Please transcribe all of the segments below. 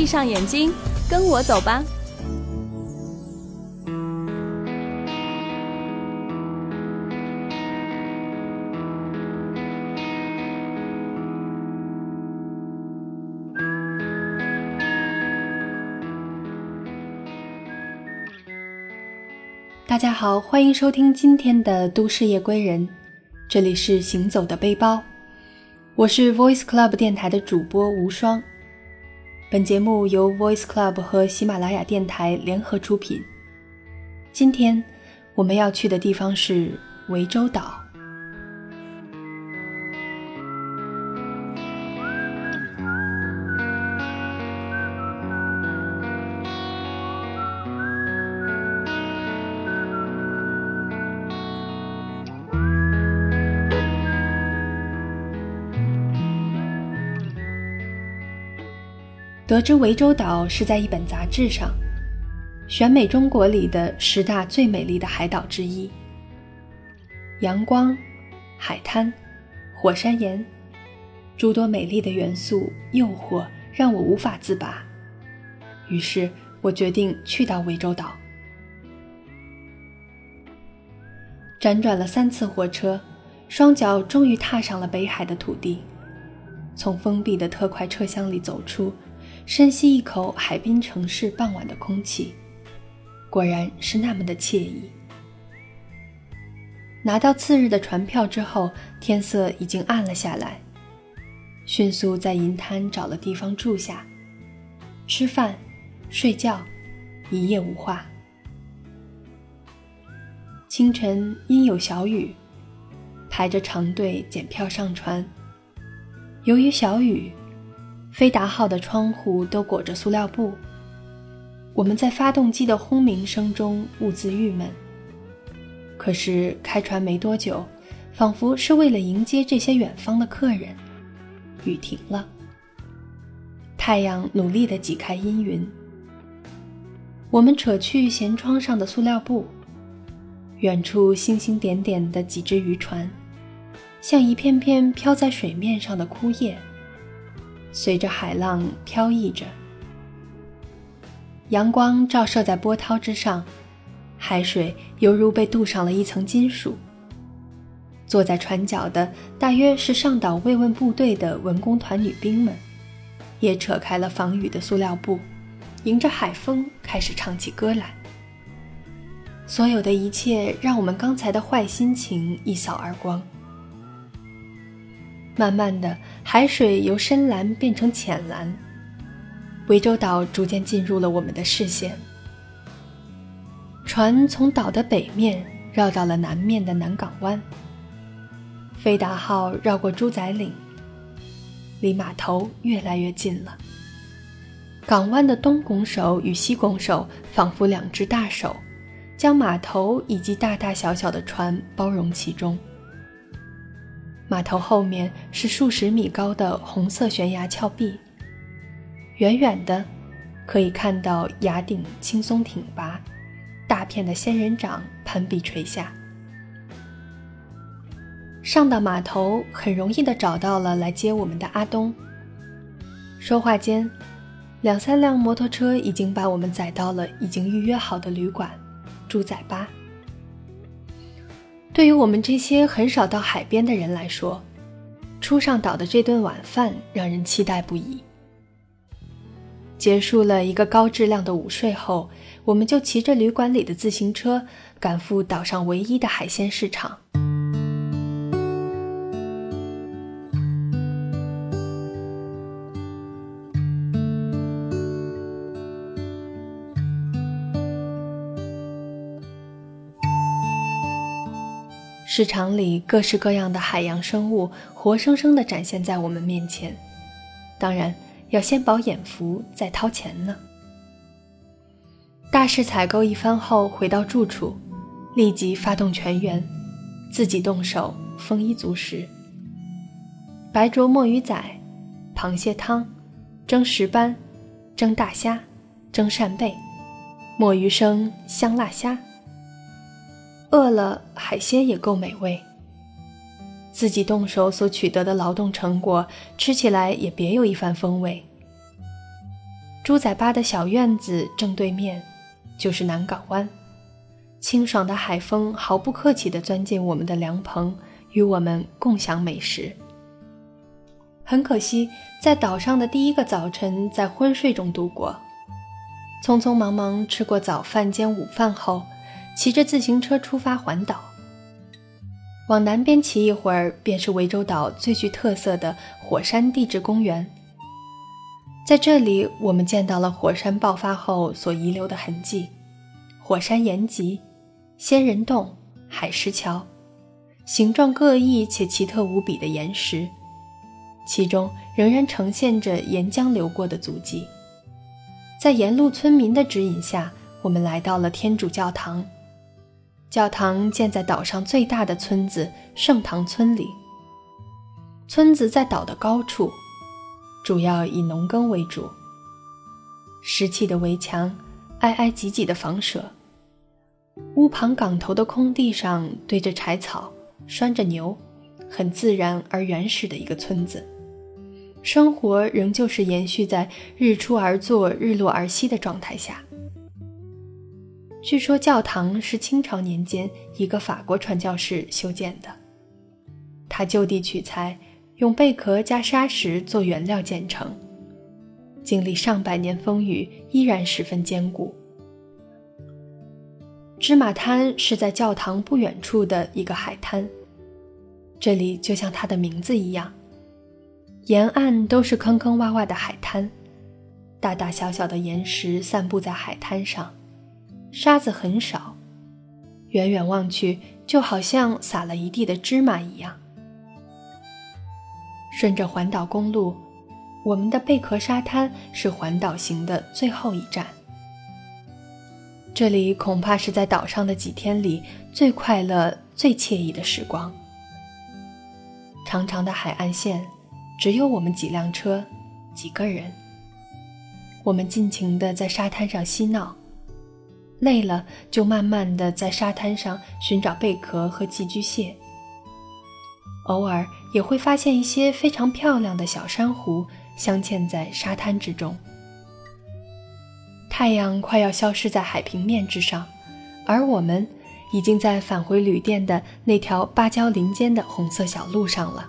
闭上眼睛，跟我走吧。大家好，欢迎收听今天的《都市夜归人》，这里是行走的背包，我是 Voice Club 电台的主播无双。本节目由 Voice Club 和喜马拉雅电台联合出品。今天我们要去的地方是涠洲岛。得知涠洲岛是在一本杂志上选美中国里的十大最美丽的海岛之一，阳光、海滩、火山岩，诸多美丽的元素诱惑让我无法自拔。于是我决定去到涠洲岛。辗转了三次火车，双脚终于踏上了北海的土地，从封闭的特快车厢里走出。深吸一口海滨城市傍晚的空气，果然是那么的惬意。拿到次日的船票之后，天色已经暗了下来，迅速在银滩找了地方住下，吃饭、睡觉，一夜无话。清晨阴有小雨，排着长队检票上船。由于小雨。飞达号的窗户都裹着塑料布，我们在发动机的轰鸣声中兀自郁闷。可是开船没多久，仿佛是为了迎接这些远方的客人，雨停了，太阳努力地挤开阴云。我们扯去舷窗上的塑料布，远处星星点点的几只渔船，像一片片飘在水面上的枯叶。随着海浪飘逸着，阳光照射在波涛之上，海水犹如被镀上了一层金属。坐在船角的大约是上岛慰问部队的文工团女兵们，也扯开了防雨的塑料布，迎着海风开始唱起歌来。所有的一切让我们刚才的坏心情一扫而光。慢慢的。海水由深蓝变成浅蓝，涠洲岛逐渐进入了我们的视线。船从岛的北面绕到了南面的南港湾。飞达号绕过猪仔岭，离码头越来越近了。港湾的东拱手与西拱手仿佛两只大手，将码头以及大大小小的船包容其中。码头后面是数十米高的红色悬崖峭壁，远远的可以看到崖顶轻松挺拔，大片的仙人掌攀壁垂下。上到码头，很容易的找到了来接我们的阿东。说话间，两三辆摩托车已经把我们载到了已经预约好的旅馆——猪仔吧。对于我们这些很少到海边的人来说，初上岛的这顿晚饭让人期待不已。结束了一个高质量的午睡后，我们就骑着旅馆里的自行车赶赴岛上唯一的海鲜市场。市场里各式各样的海洋生物活生生地展现在我们面前，当然要先饱眼福再掏钱呢。大肆采购一番后，回到住处，立即发动全员，自己动手丰衣足食。白灼墨鱼仔、螃蟹汤、蒸石斑、蒸大虾、蒸扇贝、墨鱼生、香辣虾。饿了，海鲜也够美味。自己动手所取得的劳动成果，吃起来也别有一番风味。猪仔巴的小院子正对面，就是南港湾，清爽的海风毫不客气地钻进我们的凉棚，与我们共享美食。很可惜，在岛上的第一个早晨在昏睡中度过，匆匆忙忙吃过早饭兼午饭后。骑着自行车出发环岛，往南边骑一会儿，便是涠洲岛最具特色的火山地质公园。在这里，我们见到了火山爆发后所遗留的痕迹：火山岩脊、仙人洞、海石桥，形状各异且奇特无比的岩石，其中仍然呈现着岩浆流过的足迹。在沿路村民的指引下，我们来到了天主教堂。教堂建在岛上最大的村子圣堂村里。村子在岛的高处，主要以农耕为主。石砌的围墙，挨挨挤挤的房舍。屋旁岗头的空地上堆着柴草，拴着牛，很自然而原始的一个村子。生活仍旧是延续在日出而作、日落而息的状态下。据说教堂是清朝年间一个法国传教士修建的，他就地取材，用贝壳加砂石做原料建成，经历上百年风雨，依然十分坚固。芝麻滩是在教堂不远处的一个海滩，这里就像它的名字一样，沿岸都是坑坑洼洼的海滩，大大小小的岩石散布在海滩上。沙子很少，远远望去就好像撒了一地的芝麻一样。顺着环岛公路，我们的贝壳沙滩是环岛行的最后一站。这里恐怕是在岛上的几天里最快乐、最惬意的时光。长长的海岸线，只有我们几辆车，几个人。我们尽情地在沙滩上嬉闹。累了，就慢慢地在沙滩上寻找贝壳和寄居蟹。偶尔也会发现一些非常漂亮的小珊瑚镶嵌在沙滩之中。太阳快要消失在海平面之上，而我们已经在返回旅店的那条芭蕉林间的红色小路上了。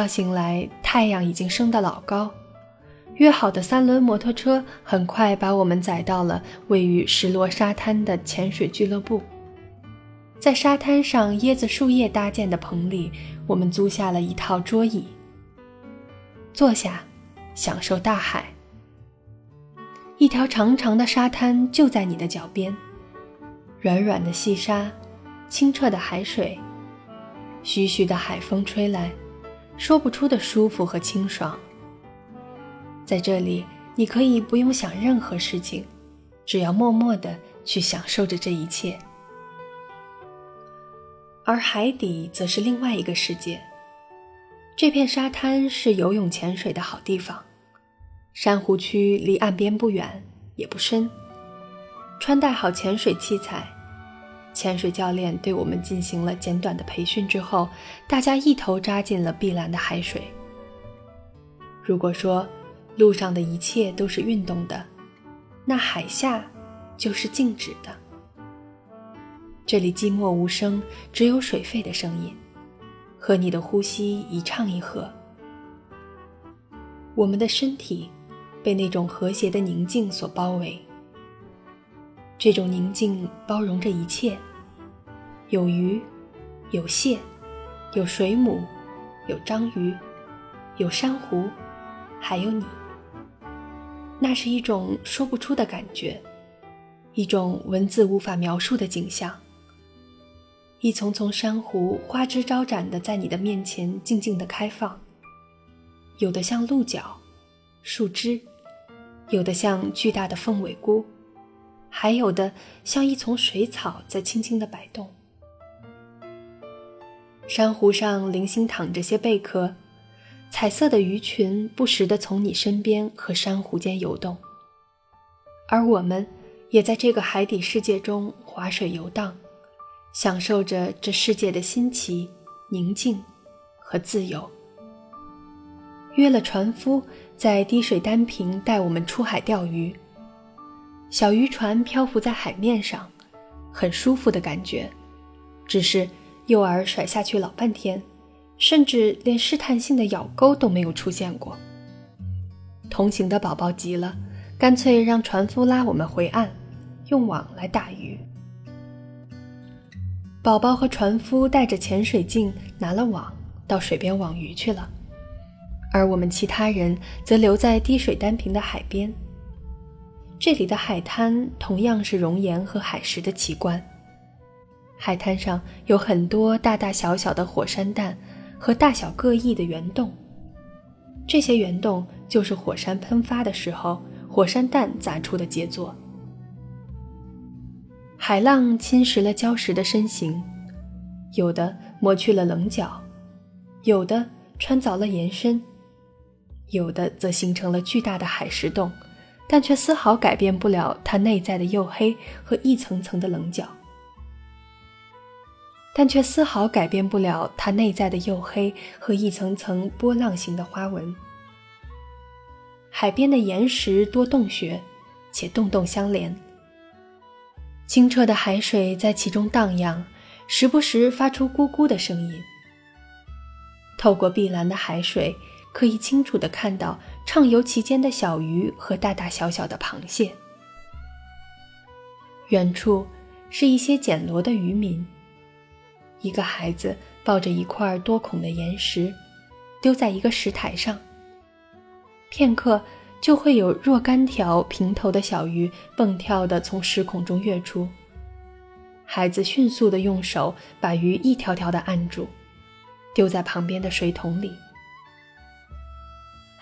觉醒来，太阳已经升得老高。约好的三轮摩托车很快把我们载到了位于石螺沙滩的潜水俱乐部。在沙滩上椰子树叶搭建的棚里，我们租下了一套桌椅，坐下，享受大海。一条长长的沙滩就在你的脚边，软软的细沙，清澈的海水，徐徐的海风吹来。说不出的舒服和清爽。在这里，你可以不用想任何事情，只要默默的去享受着这一切。而海底则是另外一个世界。这片沙滩是游泳潜水的好地方，珊瑚区离岸边不远，也不深。穿戴好潜水器材，潜水教练对我们进行了简短的培训之后，大家一头扎进了碧蓝的海水。如果说路上的一切都是运动的，那海下就是静止的。这里寂寞无声，只有水沸的声音，和你的呼吸一唱一和。我们的身体被那种和谐的宁静所包围。这种宁静包容着一切，有鱼，有蟹，有水母，有章鱼，有珊瑚，还有你。那是一种说不出的感觉，一种文字无法描述的景象。一丛丛珊瑚花枝招展的在你的面前静静的开放，有的像鹿角、树枝，有的像巨大的凤尾菇。还有的像一丛水草在轻轻的摆动，珊瑚上零星躺着些贝壳，彩色的鱼群不时地从你身边和珊瑚间游动，而我们也在这个海底世界中划水游荡，享受着这世界的新奇、宁静和自由。约了船夫在滴水单坪带我们出海钓鱼。小渔船漂浮在海面上，很舒服的感觉。只是诱饵甩下去老半天，甚至连试探性的咬钩都没有出现过。同行的宝宝急了，干脆让船夫拉我们回岸，用网来打鱼。宝宝和船夫带着潜水镜，拿了网，到水边网鱼去了，而我们其他人则留在滴水单坪的海边。这里的海滩同样是熔岩和海蚀的奇观。海滩上有很多大大小小的火山弹和大小各异的圆洞，这些圆洞就是火山喷发的时候火山弹砸出的杰作。海浪侵蚀了礁石的身形，有的磨去了棱角，有的穿凿了延伸，有的则形成了巨大的海蚀洞。但却丝毫改变不了它内在的黝黑和一层层的棱角。但却丝毫改变不了它内在的黝黑和一层层波浪形的花纹。海边的岩石多洞穴，且洞洞相连。清澈的海水在其中荡漾，时不时发出咕咕的声音。透过碧蓝的海水。可以清楚地看到畅游其间的小鱼和大大小小的螃蟹。远处是一些捡螺的渔民。一个孩子抱着一块多孔的岩石，丢在一个石台上。片刻，就会有若干条平头的小鱼蹦跳地从石孔中跃出。孩子迅速地用手把鱼一条条地按住，丢在旁边的水桶里。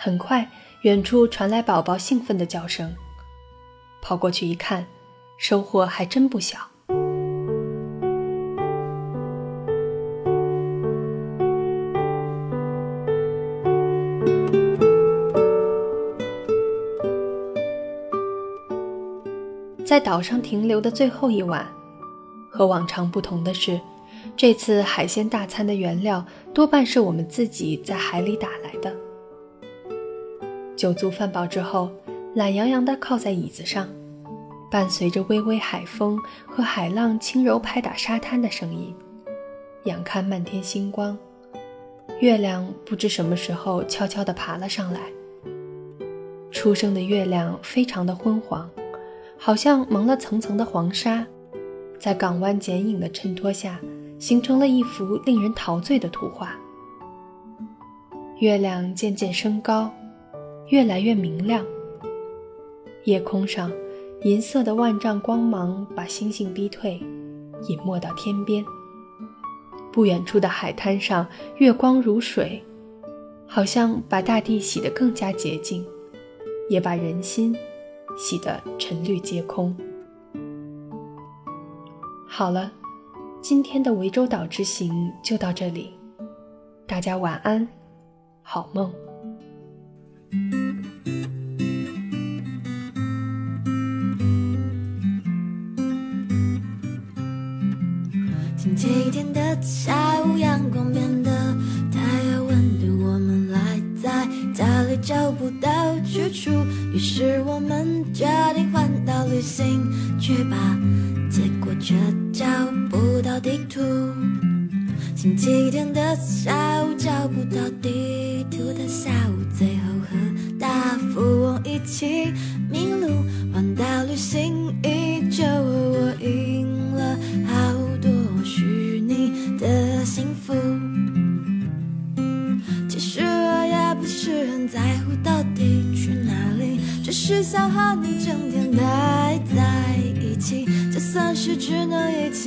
很快，远处传来宝宝兴奋的叫声。跑过去一看，收获还真不小。在岛上停留的最后一晚，和往常不同的是，这次海鲜大餐的原料多半是我们自己在海里打来的。酒足饭饱之后，懒洋洋地靠在椅子上，伴随着微微海风和海浪轻柔拍打沙滩的声音，仰看漫天星光。月亮不知什么时候悄悄地爬了上来。初升的月亮非常的昏黄，好像蒙了层层的黄沙，在港湾剪影的衬托下，形成了一幅令人陶醉的图画。月亮渐渐升高。越来越明亮。夜空上，银色的万丈光芒把星星逼退，隐没到天边。不远处的海滩上，月光如水，好像把大地洗得更加洁净，也把人心洗得沉绿皆空。好了，今天的涠洲岛之行就到这里，大家晚安，好梦。去处于是我们就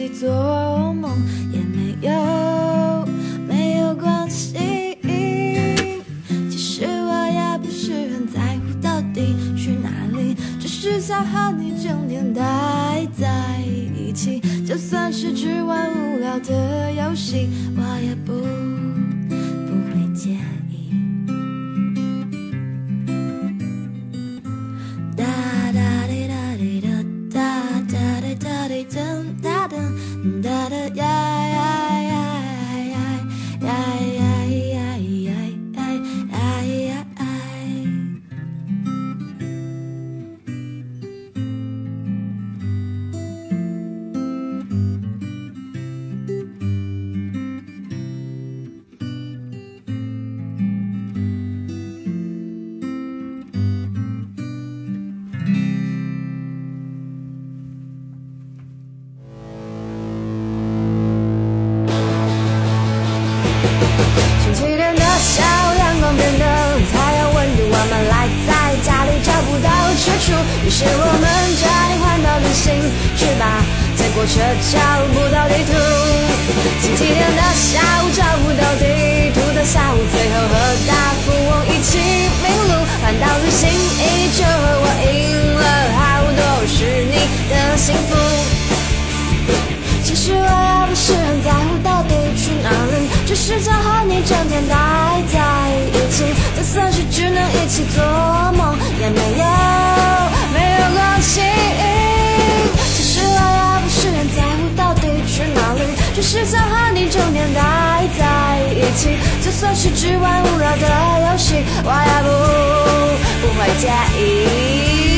做梦也没有没有关系其实我也不是很在乎到底去哪里只是想和你整天待在一起就算是只玩无聊的游戏我也不于是我们决定环岛旅行，去吧，结果却找不到地图。星期天的下午找不到地图的下午，最后和大。就算是只玩无聊的游戏我也不不会介意。